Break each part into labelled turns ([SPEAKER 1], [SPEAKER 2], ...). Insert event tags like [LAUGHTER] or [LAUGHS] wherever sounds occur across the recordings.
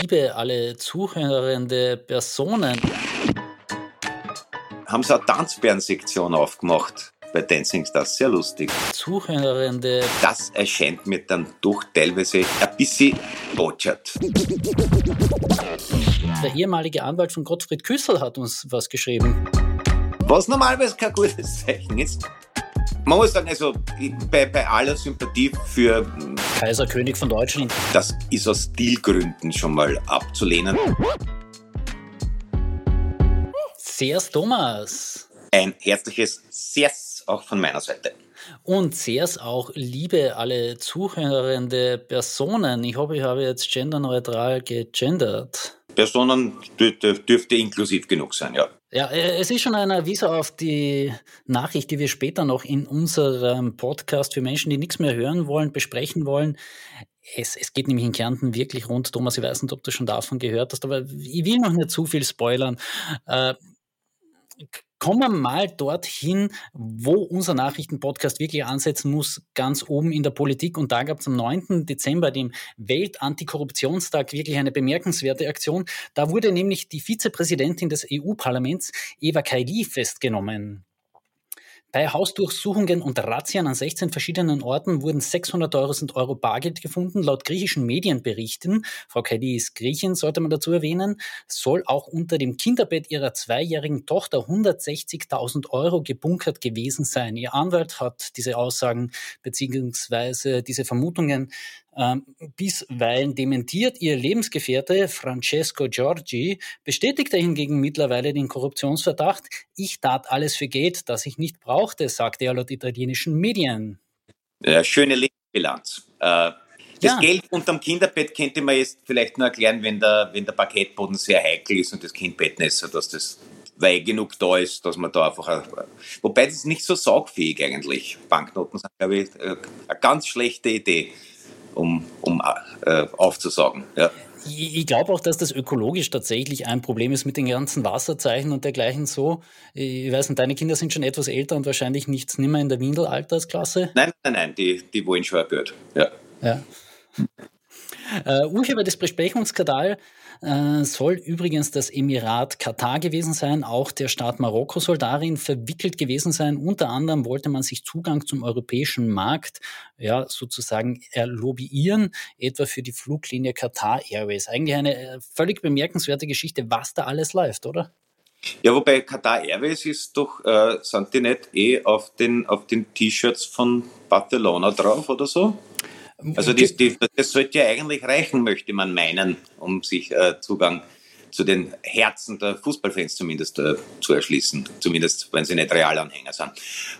[SPEAKER 1] liebe alle zuhörende Personen.
[SPEAKER 2] Haben sie eine Tanzbärensektion aufgemacht bei Dancing Stars, sehr lustig.
[SPEAKER 1] Zuhörende.
[SPEAKER 2] Das erscheint mir dann doch teilweise ein bisschen botschert.
[SPEAKER 1] Der ehemalige Anwalt von Gottfried Küssel hat uns was geschrieben.
[SPEAKER 2] Was normalerweise kein gutes Zeichen ist. Man muss sagen, also bei, bei aller Sympathie für
[SPEAKER 1] Kaiser König von Deutschland.
[SPEAKER 2] Das ist aus Stilgründen schon mal abzulehnen.
[SPEAKER 1] Sehr's Thomas.
[SPEAKER 2] Ein herzliches Sehr's auch von meiner Seite.
[SPEAKER 1] Und Sehr's auch, liebe alle zuhörende Personen. Ich hoffe, ich habe jetzt genderneutral gegendert.
[SPEAKER 2] Personen dürfte inklusiv genug sein, ja.
[SPEAKER 1] Ja, äh, es ist schon ein Avis auf die Nachricht, die wir später noch in unserem Podcast für Menschen, die nichts mehr hören wollen, besprechen wollen. Es, es geht nämlich in Kärnten wirklich rund. Thomas, ich weiß nicht, ob du schon davon gehört hast, aber ich will noch nicht zu viel spoilern. Äh, Kommen wir mal dorthin, wo unser Nachrichtenpodcast wirklich ansetzen muss, ganz oben in der Politik. Und da gab es am 9. Dezember, dem Weltantikorruptionstag, wirklich eine bemerkenswerte Aktion. Da wurde nämlich die Vizepräsidentin des EU-Parlaments, Eva Kaili, festgenommen. Bei Hausdurchsuchungen und Razzien an 16 verschiedenen Orten wurden 600.000 Euro Bargeld gefunden. Laut griechischen Medienberichten, Frau Kelly ist Griechin, sollte man dazu erwähnen, soll auch unter dem Kinderbett ihrer zweijährigen Tochter 160.000 Euro gebunkert gewesen sein. Ihr Anwalt hat diese Aussagen bzw. diese Vermutungen bisweilen dementiert. Ihr Lebensgefährte Francesco Giorgi bestätigte hingegen mittlerweile den Korruptionsverdacht. Ich tat alles für Geld, das ich nicht brauchte, sagte er laut italienischen Medien.
[SPEAKER 2] Ja, schöne Lebensbilanz. Äh, das ja. Geld unterm Kinderbett könnte man jetzt vielleicht nur erklären, wenn der, wenn der Parkettboden sehr heikel ist und das Kind bettnässer, dass das weil genug da ist, dass man da einfach. Wobei das ist nicht so saugfähig eigentlich. Banknoten sind, glaube ich, äh, eine ganz schlechte Idee um, um äh, aufzusagen. Ja.
[SPEAKER 1] Ich glaube auch, dass das ökologisch tatsächlich ein Problem ist mit den ganzen Wasserzeichen und dergleichen so. Ich weiß nicht, deine Kinder sind schon etwas älter und wahrscheinlich nichts nimmer in der Windelaltersklasse.
[SPEAKER 2] Nein, nein, nein, die, die wollen schon gehört. Ja.
[SPEAKER 1] ja. Äh, Urheber des Besprechungsskandals äh, soll übrigens das Emirat Katar gewesen sein. Auch der Staat Marokko soll darin verwickelt gewesen sein. Unter anderem wollte man sich Zugang zum europäischen Markt ja, sozusagen lobbyieren, etwa für die Fluglinie Qatar Airways. Eigentlich eine äh, völlig bemerkenswerte Geschichte, was da alles läuft, oder?
[SPEAKER 2] Ja, wobei Qatar Airways ist doch, äh, sind die nicht eh auf den, auf den T-Shirts von Barcelona drauf oder so? Also das, das sollte ja eigentlich reichen, möchte man meinen, um sich äh, Zugang zu den Herzen der Fußballfans zumindest äh, zu erschließen, zumindest wenn sie nicht Realanhänger sind.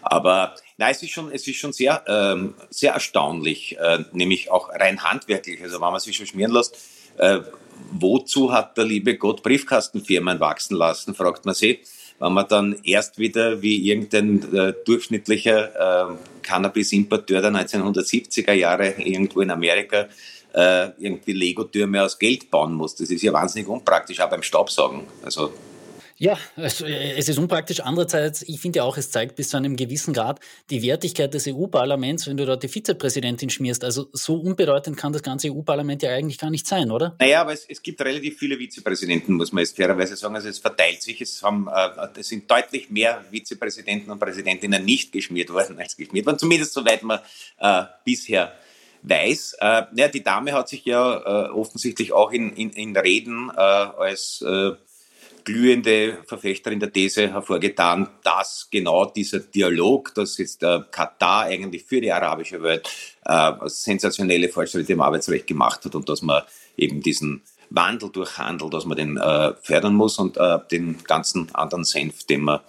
[SPEAKER 2] Aber nein, es ist schon, es ist schon sehr, ähm, sehr erstaunlich, äh, nämlich auch rein handwerklich. Also wenn man sich schon schmieren lässt, äh, wozu hat der liebe Gott Briefkastenfirmen wachsen lassen, fragt man sich wenn man dann erst wieder wie irgendein äh, durchschnittlicher äh, Cannabis-Importeur der 1970er Jahre irgendwo in Amerika äh, irgendwie Lego-Türme aus Geld bauen muss. Das ist ja wahnsinnig unpraktisch, auch beim Staubsaugen. Also
[SPEAKER 1] ja, also es ist unpraktisch. Andererseits, ich finde auch, es zeigt bis zu einem gewissen Grad die Wertigkeit des EU-Parlaments, wenn du dort die Vizepräsidentin schmierst. Also so unbedeutend kann das ganze EU-Parlament ja eigentlich gar nicht sein, oder?
[SPEAKER 2] Naja, aber es, es, gibt relativ viele Vizepräsidenten, muss man jetzt fairerweise sagen. Also es verteilt sich. Es, haben, äh, es sind deutlich mehr Vizepräsidenten und Präsidentinnen nicht geschmiert worden als geschmiert worden. Zumindest soweit man äh, bisher weiß. Äh, ja, die Dame hat sich ja äh, offensichtlich auch in, in, in Reden äh, als äh, glühende Verfechterin der These hervorgetan, dass genau dieser Dialog, dass jetzt der Katar eigentlich für die arabische Welt äh, sensationelle Fortschritte im Arbeitsrecht gemacht hat und dass man eben diesen Wandel durch Handel, dass man den äh, fördern muss und äh, den ganzen anderen Senf, den man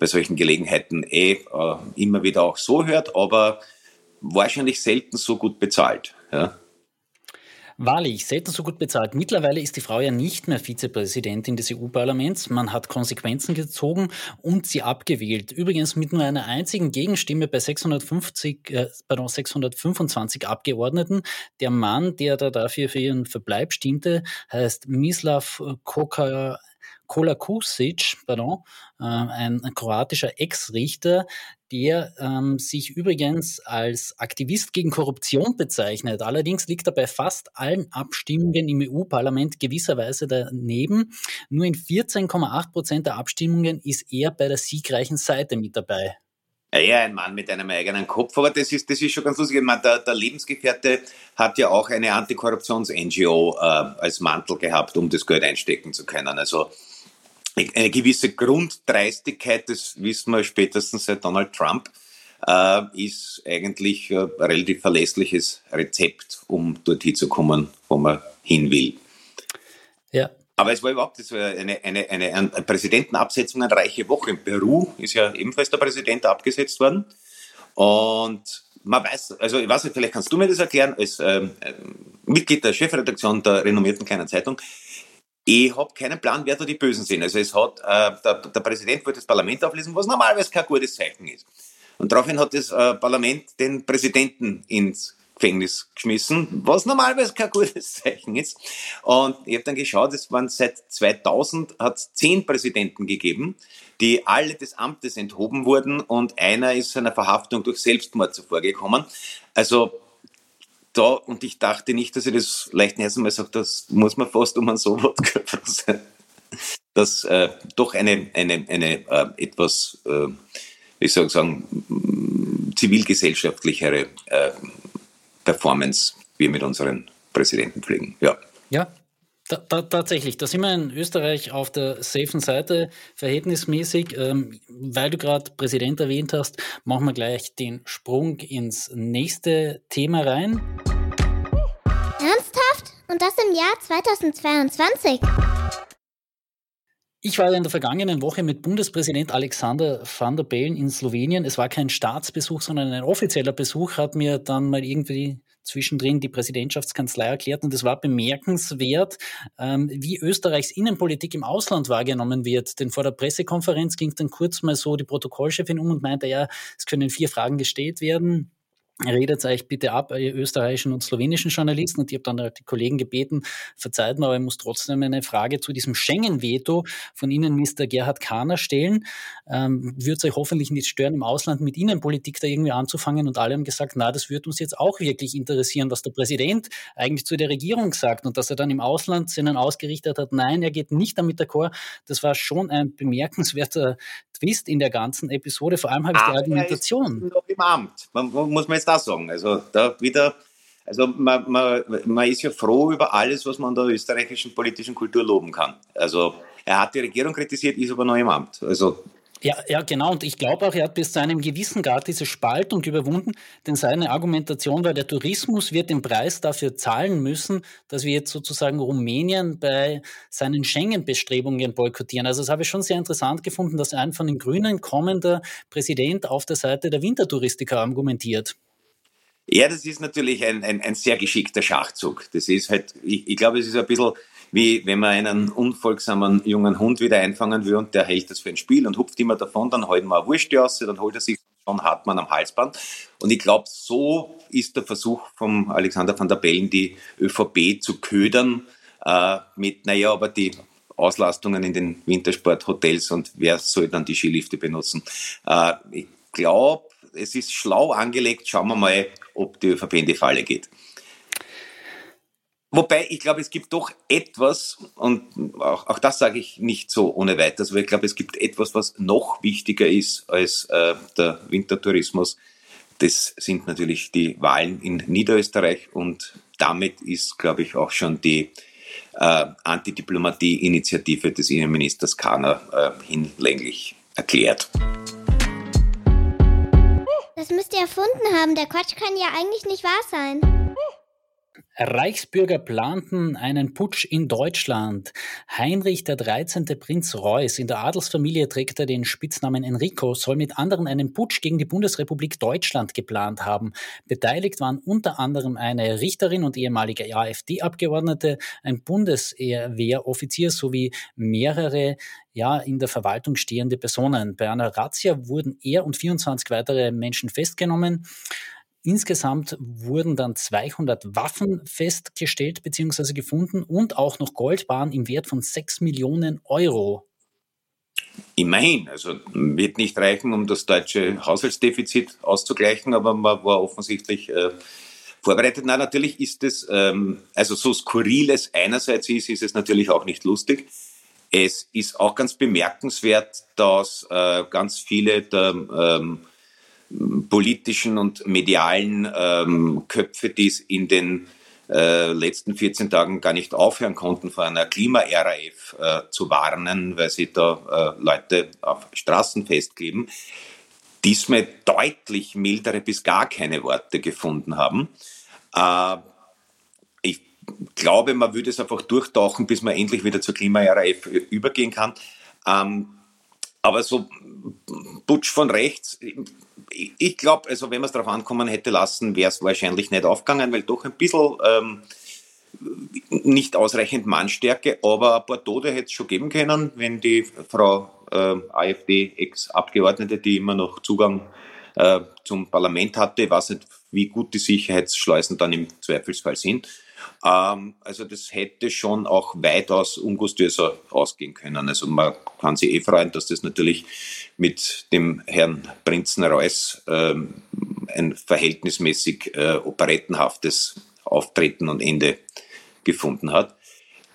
[SPEAKER 2] bei solchen Gelegenheiten eh äh, immer wieder auch so hört, aber wahrscheinlich selten so gut bezahlt. Ja.
[SPEAKER 1] Wahrlich, selten so gut bezahlt. Mittlerweile ist die Frau ja nicht mehr Vizepräsidentin des EU-Parlaments. Man hat Konsequenzen gezogen und sie abgewählt. Übrigens mit nur einer einzigen Gegenstimme bei 650, äh, pardon, 625 Abgeordneten. Der Mann, der da dafür für ihren Verbleib stimmte, heißt Mislav Koka Kolakusic, pardon, äh, ein kroatischer Ex-Richter, der ähm, sich übrigens als Aktivist gegen Korruption bezeichnet. Allerdings liegt er bei fast allen Abstimmungen im EU-Parlament gewisserweise daneben. Nur in 14,8 Prozent der Abstimmungen ist er bei der siegreichen Seite mit dabei.
[SPEAKER 2] Ja, ja, ein Mann mit einem eigenen Kopf, aber das ist, das ist schon ganz lustig. Ich meine, der, der Lebensgefährte hat ja auch eine Antikorruptions-NGO äh, als Mantel gehabt, um das Geld einstecken zu können. Also eine gewisse Grunddreistigkeit, das wissen wir spätestens seit Donald Trump, äh, ist eigentlich ein relativ verlässliches Rezept, um dorthin zu kommen, wo man hin will. Ja, aber es war überhaupt eine, eine, eine, eine Präsidentenabsetzung, eine reiche Woche. In Peru ist ja ebenfalls der Präsident abgesetzt worden. Und man weiß, also ich weiß nicht, vielleicht kannst du mir das erklären, als ähm, Mitglied der Chefredaktion der renommierten kleinen Zeitung. Ich habe keinen Plan, wer da die Bösen sind. Also es hat, äh, der, der Präsident wollte das Parlament auflesen, was normalerweise kein gutes Zeichen ist. Und daraufhin hat das äh, Parlament den Präsidenten ins Gefängnis geschmissen, was normalerweise kein gutes [LAUGHS] Zeichen ist. Und ich habe dann geschaut, es waren seit 2000 hat zehn Präsidenten gegeben, die alle des Amtes enthoben wurden und einer ist seiner Verhaftung durch Selbstmord zuvorgekommen. Also da, und ich dachte nicht, dass ich das leicht ersten Mal sage, das muss man fast um einen so [LAUGHS] sein. Dass äh, doch eine, eine, eine äh, etwas, äh, wie soll ich sagen, zivilgesellschaftlichere äh, Performance wir mit unseren Präsidenten pflegen. Ja.
[SPEAKER 1] Ja, da, da, tatsächlich, da sind wir in Österreich auf der safen Seite verhältnismäßig. Ähm, weil du gerade Präsident erwähnt hast, machen wir gleich den Sprung ins nächste Thema rein.
[SPEAKER 3] Ernsthaft? Und das im Jahr 2022?
[SPEAKER 1] Ich war in der vergangenen Woche mit Bundespräsident Alexander van der Bellen in Slowenien. Es war kein Staatsbesuch, sondern ein offizieller Besuch, hat mir dann mal irgendwie zwischendrin die Präsidentschaftskanzlei erklärt. Und es war bemerkenswert, ähm, wie Österreichs Innenpolitik im Ausland wahrgenommen wird. Denn vor der Pressekonferenz ging dann kurz mal so die Protokollchefin um und meinte, ja, es können vier Fragen gestellt werden redet euch bitte ab, ihr österreichischen und slowenischen Journalisten. Und ich habe dann die Kollegen gebeten, verzeiht mir, aber ich muss trotzdem eine Frage zu diesem Schengen-Veto von Mr. Gerhard Kahner, stellen. Ähm, würde es euch hoffentlich nicht stören, im Ausland mit Innenpolitik da irgendwie anzufangen? Und alle haben gesagt, na, das würde uns jetzt auch wirklich interessieren, was der Präsident eigentlich zu der Regierung sagt. Und dass er dann im Ausland seinen ausgerichtet hat, nein, er geht nicht damit d'accord. Das war schon ein bemerkenswerter Twist in der ganzen Episode. Vor allem habe ich die Argumentation.
[SPEAKER 2] Noch im Amt, man, muss man jetzt da sagen. Also da wieder, also man, man, man ist ja froh über alles, was man an der österreichischen politischen Kultur loben kann. Also er hat die Regierung kritisiert, ist aber noch im Amt. Also
[SPEAKER 1] ja, ja, genau. Und ich glaube auch, er hat bis zu einem gewissen Grad diese Spaltung überwunden, denn seine Argumentation war, der Tourismus wird den Preis dafür zahlen müssen, dass wir jetzt sozusagen Rumänien bei seinen Schengen-Bestrebungen boykottieren. Also das habe ich schon sehr interessant gefunden, dass ein von den Grünen kommender Präsident auf der Seite der Wintertouristiker argumentiert.
[SPEAKER 2] Ja, das ist natürlich ein, ein, ein sehr geschickter Schachzug. Das ist halt, ich, ich glaube, es ist ein bisschen wie wenn man einen unfolgsamen jungen Hund wieder einfangen will und der hält das für ein Spiel und hupft immer davon, dann halten wir eine Wurst aus, dann holt er sich von Hartmann am Halsband. Und ich glaube, so ist der Versuch von Alexander van der Bellen, die ÖVP zu ködern äh, mit, naja, aber die Auslastungen in den Wintersporthotels und wer soll dann die Skilifte benutzen. Äh, ich glaube, es ist schlau angelegt. Schauen wir mal, ob die ÖVP in die Falle geht. Wobei, ich glaube, es gibt doch etwas, und auch, auch das sage ich nicht so ohne weiteres, aber ich glaube, es gibt etwas, was noch wichtiger ist als äh, der Wintertourismus. Das sind natürlich die Wahlen in Niederösterreich und damit ist, glaube ich, auch schon die äh, Antidiplomatie-Initiative des Innenministers Kahner äh, hinlänglich erklärt.
[SPEAKER 3] Das müsst ihr erfunden haben. Der Quatsch kann ja eigentlich nicht wahr sein.
[SPEAKER 1] Reichsbürger planten einen Putsch in Deutschland. Heinrich der 13. Prinz Reuß, in der Adelsfamilie trägt er den Spitznamen Enrico, soll mit anderen einen Putsch gegen die Bundesrepublik Deutschland geplant haben. Beteiligt waren unter anderem eine Richterin und ehemalige AfD-Abgeordnete, ein Bundeswehroffizier sowie mehrere ja, in der Verwaltung stehende Personen. Bei einer Razzia wurden er und 24 weitere Menschen festgenommen. Insgesamt wurden dann 200 Waffen festgestellt bzw. gefunden und auch noch Goldbahn im Wert von 6 Millionen Euro.
[SPEAKER 2] Immerhin, also wird nicht reichen, um das deutsche Haushaltsdefizit auszugleichen, aber man war offensichtlich äh, vorbereitet. Na, natürlich ist es, ähm, also so skurril es einerseits ist, ist es natürlich auch nicht lustig. Es ist auch ganz bemerkenswert, dass äh, ganz viele der ähm, politischen und medialen ähm, Köpfe, die es in den äh, letzten 14 Tagen gar nicht aufhören konnten, vor einer Klima-RAF äh, zu warnen, weil sie da äh, Leute auf Straßen festkleben, diesmal deutlich mildere bis gar keine Worte gefunden haben. Äh, ich glaube, man würde es einfach durchtauchen, bis man endlich wieder zur Klima-RAF übergehen kann. Ähm, aber so Putsch von rechts, ich glaube, also wenn man es darauf ankommen hätte lassen, wäre es wahrscheinlich nicht aufgegangen, weil doch ein bisschen ähm, nicht ausreichend Mannstärke, aber ein paar Tote hätte es schon geben können, wenn die Frau äh, AfD-Ex-Abgeordnete, die immer noch Zugang äh, zum Parlament hatte, weiß nicht, wie gut die Sicherheitsschleusen dann im Zweifelsfall sind, ähm, also das hätte schon auch weitaus ungustiöser ausgehen können. Also man kann sich eh freuen, dass das natürlich mit dem Herrn Prinzen Reuss ähm, ein verhältnismäßig äh, operettenhaftes Auftreten und Ende gefunden hat.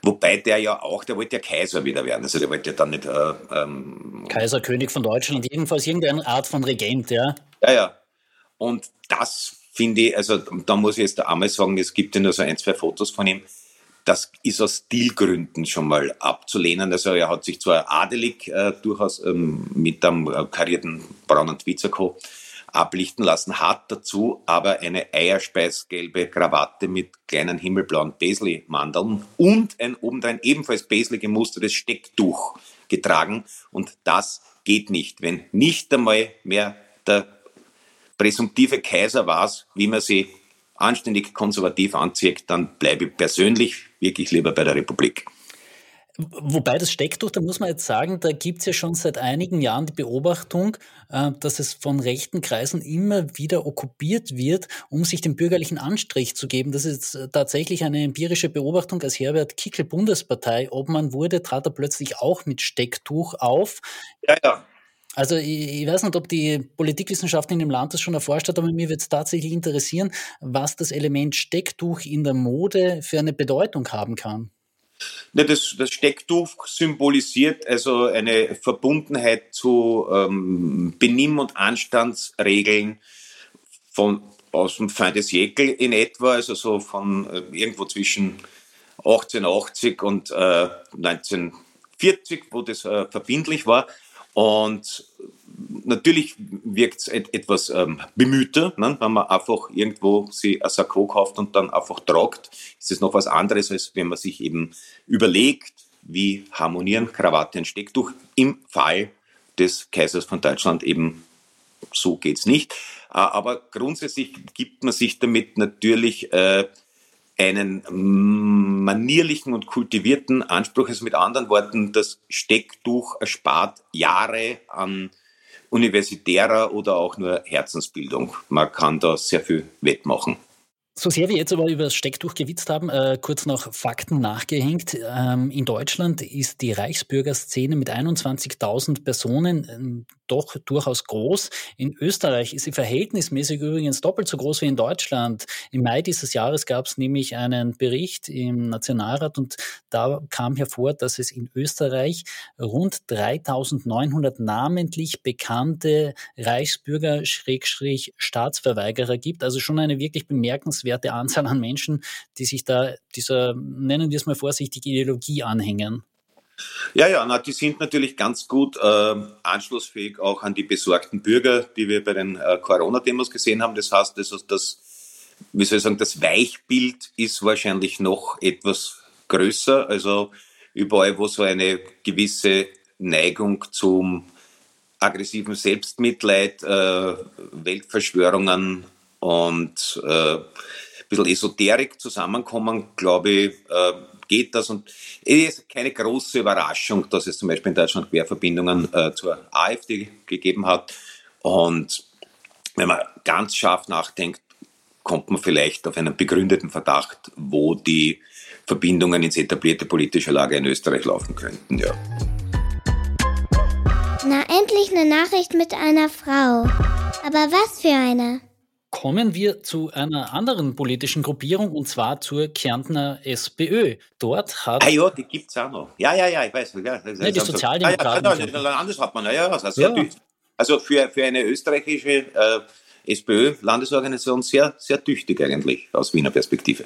[SPEAKER 2] Wobei der ja auch, der wollte ja Kaiser wieder werden. Also der wollte ja dann nicht. Äh,
[SPEAKER 1] ähm, Kaiser, König von Deutschland, jedenfalls irgendeine Art von Regent, ja.
[SPEAKER 2] Ja, ja. Und das finde ich, also da muss ich jetzt einmal sagen, es gibt ja nur so ein, zwei Fotos von ihm. Das ist aus Stilgründen schon mal abzulehnen. Also er hat sich zwar adelig äh, durchaus ähm, mit einem äh, karierten braunen Twizerko ablichten lassen, hat dazu aber eine eierspeisgelbe Krawatte mit kleinen himmelblauen Paisley-Mandeln und ein obendrein ebenfalls Paisley gemustertes Stecktuch getragen. Und das geht nicht, wenn nicht einmal mehr der präsumptive Kaiser war, wie man sie anständig konservativ anzieht, dann bleibe ich persönlich wirklich lieber bei der Republik.
[SPEAKER 1] Wobei das Stecktuch, da muss man jetzt sagen, da gibt es ja schon seit einigen Jahren die Beobachtung, äh, dass es von rechten Kreisen immer wieder okkupiert wird, um sich den bürgerlichen Anstrich zu geben. Das ist tatsächlich eine empirische Beobachtung. Als Herbert Kickel Bundespartei Obmann wurde, trat er plötzlich auch mit Stecktuch auf.
[SPEAKER 2] Ja, ja.
[SPEAKER 1] Also ich, ich, weiß nicht, ob die Politikwissenschaft in dem Land das schon erforscht hat, aber mir wird es tatsächlich interessieren, was das Element Stecktuch in der Mode für eine Bedeutung haben kann.
[SPEAKER 2] Ja, das, das Stecktuch symbolisiert also eine Verbundenheit zu ähm, Benimm- und Anstandsregeln von, aus dem Fin des Jäkel in etwa, also so von äh, irgendwo zwischen 1880 und äh, 1940, wo das äh, verbindlich war. Und natürlich wirkt es et etwas ähm, bemühter, ne? wenn man einfach irgendwo sie ein Sakko kauft und dann einfach tragt. Ist es noch was anderes, als wenn man sich eben überlegt, wie harmonieren Krawatte und Stecktuch. Im Fall des Kaisers von Deutschland eben so geht's nicht. Äh, aber grundsätzlich gibt man sich damit natürlich äh, einen manierlichen und kultivierten Anspruch. Also mit anderen Worten, das Stecktuch erspart Jahre an universitärer oder auch nur Herzensbildung. Man kann da sehr viel wettmachen.
[SPEAKER 1] So sehr wir jetzt aber über das Stecktuch gewitzt haben, äh, kurz noch Fakten nachgehängt. Ähm, in Deutschland ist die Reichsbürgerszene mit 21.000 Personen ähm, doch durchaus groß. In Österreich ist sie verhältnismäßig übrigens doppelt so groß wie in Deutschland. Im Mai dieses Jahres gab es nämlich einen Bericht im Nationalrat und da kam hervor, dass es in Österreich rund 3900 namentlich bekannte Reichsbürger-Staatsverweigerer gibt. Also schon eine wirklich bemerkenswerte Anzahl an Menschen, die sich da dieser, nennen wir es mal vorsichtig, Ideologie anhängen.
[SPEAKER 2] Ja, ja, na, die sind natürlich ganz gut äh, anschlussfähig auch an die besorgten Bürger, die wir bei den äh, Corona-Demos gesehen haben. Das heißt, also das, wie soll ich sagen, das Weichbild ist wahrscheinlich noch etwas größer. Also überall, wo so eine gewisse Neigung zum aggressiven Selbstmitleid, äh, Weltverschwörungen und äh, ein bisschen Esoterik zusammenkommen, glaube ich, äh, geht das. Und es ist keine große Überraschung, dass es zum Beispiel in Deutschland Querverbindungen äh, zur AfD gegeben hat. Und wenn man ganz scharf nachdenkt, kommt man vielleicht auf einen begründeten Verdacht, wo die Verbindungen ins etablierte politische Lager in Österreich laufen könnten, ja.
[SPEAKER 3] Na, endlich eine Nachricht mit einer Frau. Aber was für eine?
[SPEAKER 1] Kommen wir zu einer anderen politischen Gruppierung und zwar zur Kärntner SPÖ. Dort hat.
[SPEAKER 2] Ah ja, die gibt es auch noch. Ja, ja, ja, ich weiß. Ja,
[SPEAKER 1] das ja, die Sozialdemokraten. Ah, ja,
[SPEAKER 2] ja, Landeshauptmann, ja, ja, das ja. Also für, für eine österreichische äh, SPÖ-Landesorganisation sehr, sehr tüchtig eigentlich aus Wiener Perspektive.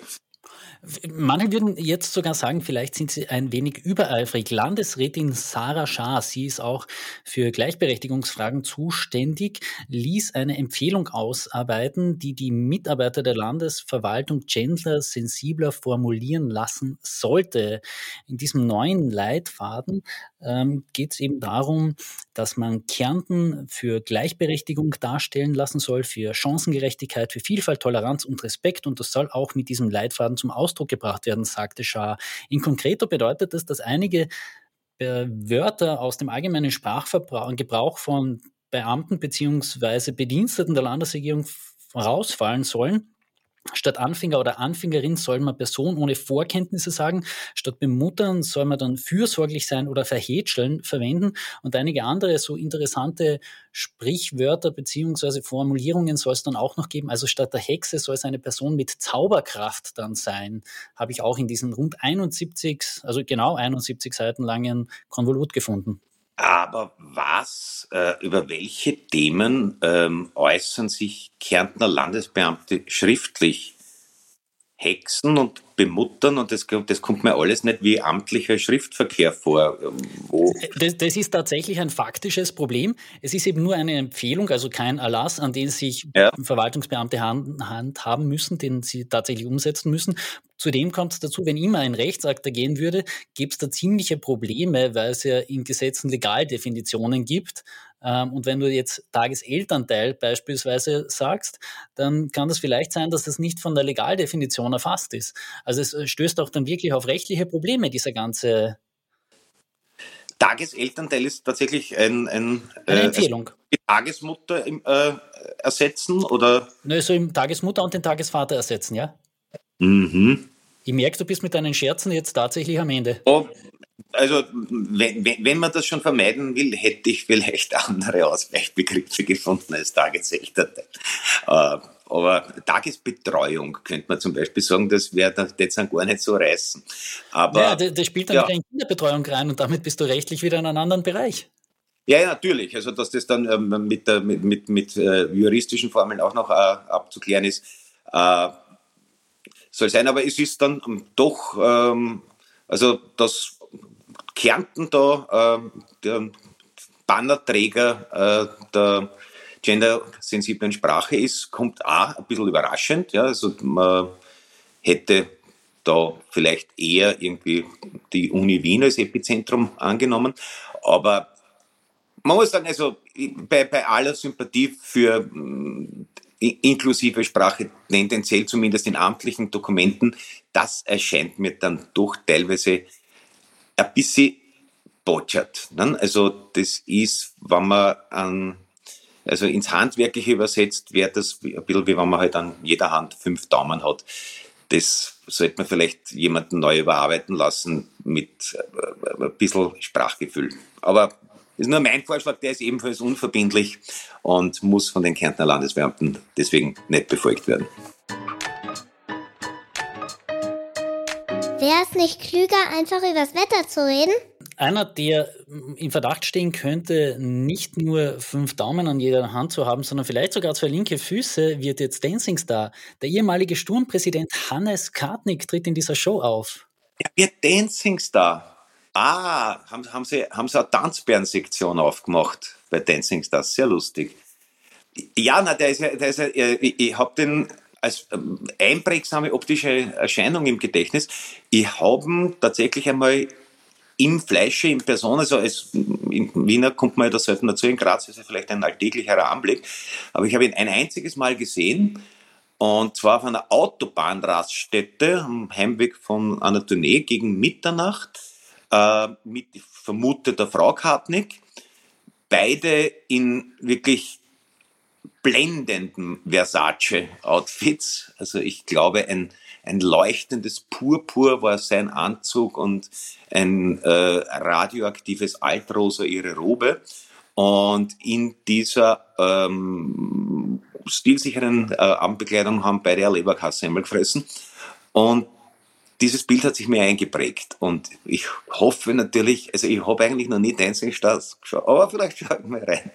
[SPEAKER 1] Manche würden jetzt sogar sagen, vielleicht sind sie ein wenig übereifrig. Landesrätin Sarah Schaar, sie ist auch für Gleichberechtigungsfragen zuständig, ließ eine Empfehlung ausarbeiten, die die Mitarbeiter der Landesverwaltung gendersensibler formulieren lassen sollte. In diesem neuen Leitfaden ähm, geht es eben darum, dass man Kärnten für Gleichberechtigung darstellen lassen soll, für Chancengerechtigkeit, für Vielfalt, Toleranz und Respekt. Und das soll auch mit diesem Leitfaden zum Ausdruck gebracht werden, sagte Schaar. In konkreto bedeutet das, dass einige äh, Wörter aus dem allgemeinen Sprachgebrauch von Beamten bzw. Bediensteten der Landesregierung rausfallen sollen Statt Anfänger oder Anfängerin soll man Person ohne Vorkenntnisse sagen. Statt bemuttern soll man dann fürsorglich sein oder verhätscheln verwenden. Und einige andere so interessante Sprichwörter beziehungsweise Formulierungen soll es dann auch noch geben. Also statt der Hexe soll es eine Person mit Zauberkraft dann sein. Habe ich auch in diesem rund 71, also genau 71 Seiten langen Konvolut gefunden.
[SPEAKER 2] Aber was, äh, über welche Themen ähm, äußern sich Kärntner Landesbeamte schriftlich? Hexen und bemuttern und das, das kommt mir alles nicht wie amtlicher Schriftverkehr vor.
[SPEAKER 1] Das, das, ist tatsächlich ein faktisches Problem. Es ist eben nur eine Empfehlung, also kein Erlass, an den sich ja. Verwaltungsbeamte hand, handhaben müssen, den sie tatsächlich umsetzen müssen. Zudem kommt es dazu, wenn immer ein Rechtsakt gehen würde, gibt es da ziemliche Probleme, weil es ja in Gesetzen Legaldefinitionen gibt. Ähm, und wenn du jetzt Tageselternteil beispielsweise sagst, dann kann das vielleicht sein, dass das nicht von der Legaldefinition erfasst ist. Also es äh, stößt auch dann wirklich auf rechtliche Probleme, dieser ganze
[SPEAKER 2] Tageselternteil ist tatsächlich ein, ein
[SPEAKER 1] eine äh, Empfehlung.
[SPEAKER 2] Also die Tagesmutter im, äh, ersetzen oder?
[SPEAKER 1] Nö, so im Tagesmutter und den Tagesvater ersetzen, ja.
[SPEAKER 2] Mhm.
[SPEAKER 1] Ich merke, du bist mit deinen Scherzen jetzt tatsächlich am Ende.
[SPEAKER 2] Oh, also wenn, wenn man das schon vermeiden will, hätte ich vielleicht [LAUGHS] andere Ausweichbegriffe gefunden als Tageselternteil. Äh, aber Tagesbetreuung könnte man zum Beispiel sagen, das wäre jetzt gar nicht so reißen. Aber,
[SPEAKER 1] ja, das spielt dann ja. wieder in Kinderbetreuung rein und damit bist du rechtlich wieder in einem anderen Bereich.
[SPEAKER 2] Ja, ja, natürlich. Also, dass das dann ähm, mit, der, mit, mit, mit äh, juristischen Formeln auch noch äh, abzuklären ist, äh, soll sein. Aber es ist dann doch, ähm, also das Kärnten da, äh, der Bannerträger äh, der gendersensiblen Sprache ist, kommt auch ein bisschen überraschend. Ja, also man hätte da vielleicht eher irgendwie die Uni Wien als Epizentrum angenommen. Aber man muss sagen, also bei, bei aller Sympathie für mm, inklusive Sprache, tendenziell zumindest in amtlichen Dokumenten, das erscheint mir dann doch teilweise ein bisschen botschert. Ne? Also das ist, wenn man an also ins Handwerkliche übersetzt wäre das ein bisschen wie wenn man halt an jeder Hand fünf Daumen hat. Das sollte man vielleicht jemanden neu überarbeiten lassen mit äh, ein bisschen Sprachgefühl. Aber ist nur mein Vorschlag, der ist ebenfalls unverbindlich und muss von den Kärntner Landesbeamten deswegen nicht befolgt werden.
[SPEAKER 3] Wäre es nicht klüger, einfach übers Wetter zu reden?
[SPEAKER 1] Einer, der in Verdacht stehen könnte, nicht nur fünf Daumen an jeder Hand zu haben, sondern vielleicht sogar zwei linke Füße, wird jetzt Dancing Star. Der ehemalige Sturmpräsident Hannes Kartnick tritt in dieser Show auf.
[SPEAKER 2] Ja, wird Dancing Star. Ah, haben, haben, Sie, haben Sie eine Tanzbären-Sektion aufgemacht bei Dancing Star? Sehr lustig. Ja, na, der ist ja, der ist ja, ich, ich habe den als ähm, einprägsame optische Erscheinung im Gedächtnis. Ich habe tatsächlich einmal im Fleische, in Person, also als in Wiener kommt man ja da selten dazu, in Graz ist es vielleicht ein alltäglicherer Anblick, aber ich habe ihn ein einziges Mal gesehen und zwar auf einer Autobahnraststätte am Heimweg von einer Tournee gegen Mitternacht äh, mit vermuteter Frau Kartnick. Beide in wirklich blendenden Versace-Outfits. Also ich glaube, ein, ein leuchtendes Purpur war sein Anzug und ein äh, radioaktives Altrosa ihre Robe. Und in dieser ähm, stilsicheren äh, Abendbekleidung haben beide eine Leberkassemmel gefressen. Und dieses Bild hat sich mir eingeprägt. Und ich hoffe natürlich, also ich habe eigentlich noch nie Dancing Stars geschaut, aber vielleicht schaue ich mal rein.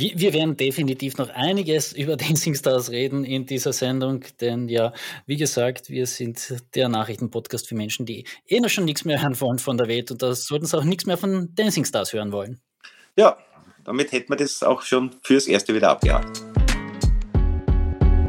[SPEAKER 1] Wir, werden definitiv noch einiges über [LAUGHS] Dancing Stars reden in dieser Sendung, denn ja, wie gesagt, wir sind der Nachrichtenpodcast für Menschen, die eh noch schon nichts mehr hören wollen von der Welt und da sollten sie auch nichts mehr von Dancing Stars hören wollen.
[SPEAKER 2] Ja, damit hätten wir das auch schon fürs Erste wieder abgehakt.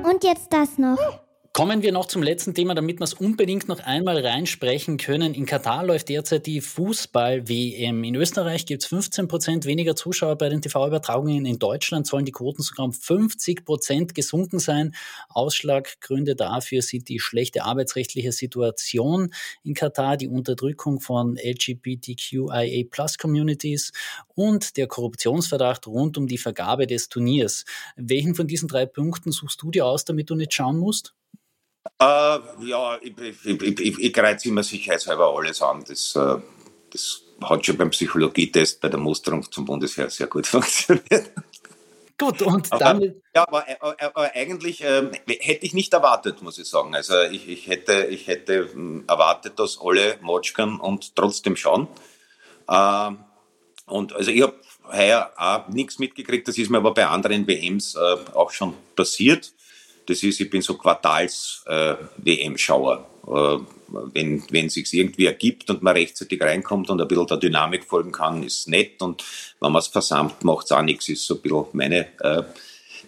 [SPEAKER 3] Und jetzt das noch.
[SPEAKER 1] Kommen wir noch zum letzten Thema, damit wir es unbedingt noch einmal reinsprechen können. In Katar läuft derzeit die Fußball-WM. In Österreich gibt es 15 Prozent weniger Zuschauer bei den TV-Übertragungen. In Deutschland sollen die Quoten sogar um 50 Prozent gesunken sein. Ausschlaggründe dafür sind die schlechte arbeitsrechtliche Situation in Katar, die Unterdrückung von LGBTQIA-Plus-Communities und der Korruptionsverdacht rund um die Vergabe des Turniers. Welchen von diesen drei Punkten suchst du dir aus, damit du nicht schauen musst?
[SPEAKER 2] Äh, ja, ich, ich, ich, ich, greife immer sicherheitshalber alles an. Das, äh, das hat schon beim Psychologietest bei der Musterung zum Bundesheer sehr gut [LAUGHS] funktioniert.
[SPEAKER 1] Gut, und aber, damit.
[SPEAKER 2] Ja, aber, aber, aber eigentlich äh, hätte ich nicht erwartet, muss ich sagen. Also ich, ich, hätte, ich hätte hm, erwartet, dass alle Motschkern und trotzdem schauen. Äh, und also ich habe heuer auch nichts mitgekriegt, das ist mir aber bei anderen WMs äh, auch schon passiert. Das ist, ich bin so Quartals-WM-Schauer. Äh, wenn wenn es sich irgendwie ergibt und man rechtzeitig reinkommt und ein bisschen der Dynamik folgen kann, ist nett. Und wenn man es versammelt, macht es auch nichts. Ist so ein bisschen meine äh,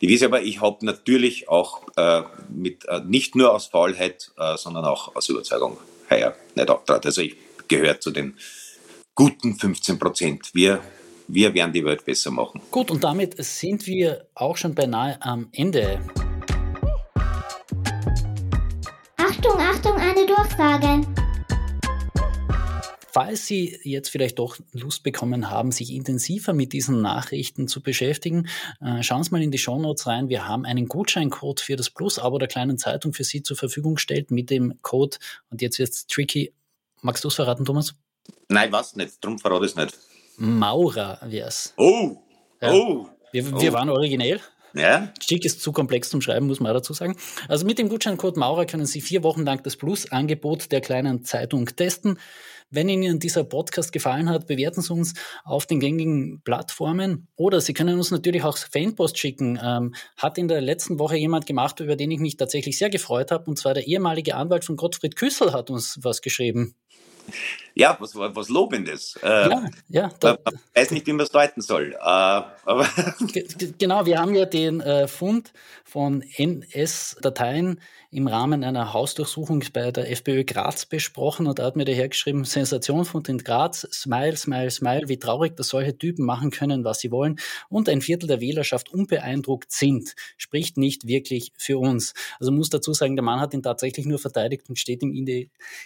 [SPEAKER 2] Devise. Aber ich habe natürlich auch äh, mit, äh, nicht nur aus Faulheit, äh, sondern auch aus Überzeugung heuer nicht abtrat. Also ich gehöre zu den guten 15 Prozent. Wir wir werden die Welt besser machen.
[SPEAKER 1] Gut, und damit sind wir auch schon beinahe am Ende.
[SPEAKER 3] Achtung, eine Durchsage.
[SPEAKER 1] Falls Sie jetzt vielleicht doch Lust bekommen haben, sich intensiver mit diesen Nachrichten zu beschäftigen, äh, schauen Sie mal in die Shownotes rein. Wir haben einen Gutscheincode für das Plus-Abo der kleinen Zeitung für Sie zur Verfügung gestellt mit dem Code, und jetzt wird es tricky. Magst du es verraten, Thomas?
[SPEAKER 2] Nein, was nicht. Drum verrate ich es nicht.
[SPEAKER 1] Maurer wär's.
[SPEAKER 2] Oh! Ja. Oh!
[SPEAKER 1] Wir, wir oh. waren originell.
[SPEAKER 2] Ja.
[SPEAKER 1] Schick ist zu komplex zum Schreiben, muss man dazu sagen. Also mit dem Gutscheincode Maurer können Sie vier Wochen lang das Plus-Angebot der kleinen Zeitung testen. Wenn Ihnen dieser Podcast gefallen hat, bewerten Sie uns auf den gängigen Plattformen oder Sie können uns natürlich auch Fanpost schicken. Ähm, hat in der letzten Woche jemand gemacht, über den ich mich tatsächlich sehr gefreut habe, und zwar der ehemalige Anwalt von Gottfried Küssel hat uns was geschrieben.
[SPEAKER 2] Ja, was, was Lobendes.
[SPEAKER 1] Äh, ja, ja.
[SPEAKER 2] Da, man weiß nicht, wie man es deuten soll. Äh, [LAUGHS]
[SPEAKER 1] genau, wir haben ja den äh, Fund von NS-Dateien im Rahmen einer Hausdurchsuchung bei der FPÖ Graz besprochen und da hat mir der Herr geschrieben, Sensationsfund in Graz, Smile, Smile, Smile, wie traurig, dass solche Typen machen können, was sie wollen und ein Viertel der Wählerschaft unbeeindruckt sind, spricht nicht wirklich für uns. Also muss dazu sagen, der Mann hat ihn tatsächlich nur verteidigt und steht ihm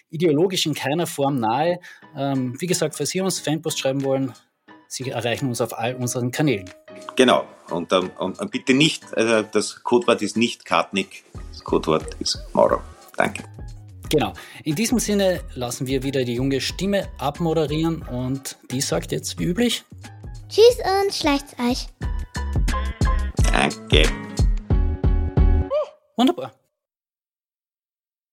[SPEAKER 1] ideologisch in keiner Form nahe. Ähm, wie gesagt, falls Sie uns Fanpost schreiben wollen, Sie erreichen uns auf all unseren Kanälen.
[SPEAKER 2] Genau. Und, ähm, und bitte nicht, also das Codewort ist nicht Kartnick, das Codewort ist Maurer. Danke.
[SPEAKER 1] Genau. In diesem Sinne lassen wir wieder die junge Stimme abmoderieren und die sagt jetzt wie üblich:
[SPEAKER 3] Tschüss und schleicht's euch.
[SPEAKER 2] Danke.
[SPEAKER 1] Wunderbar.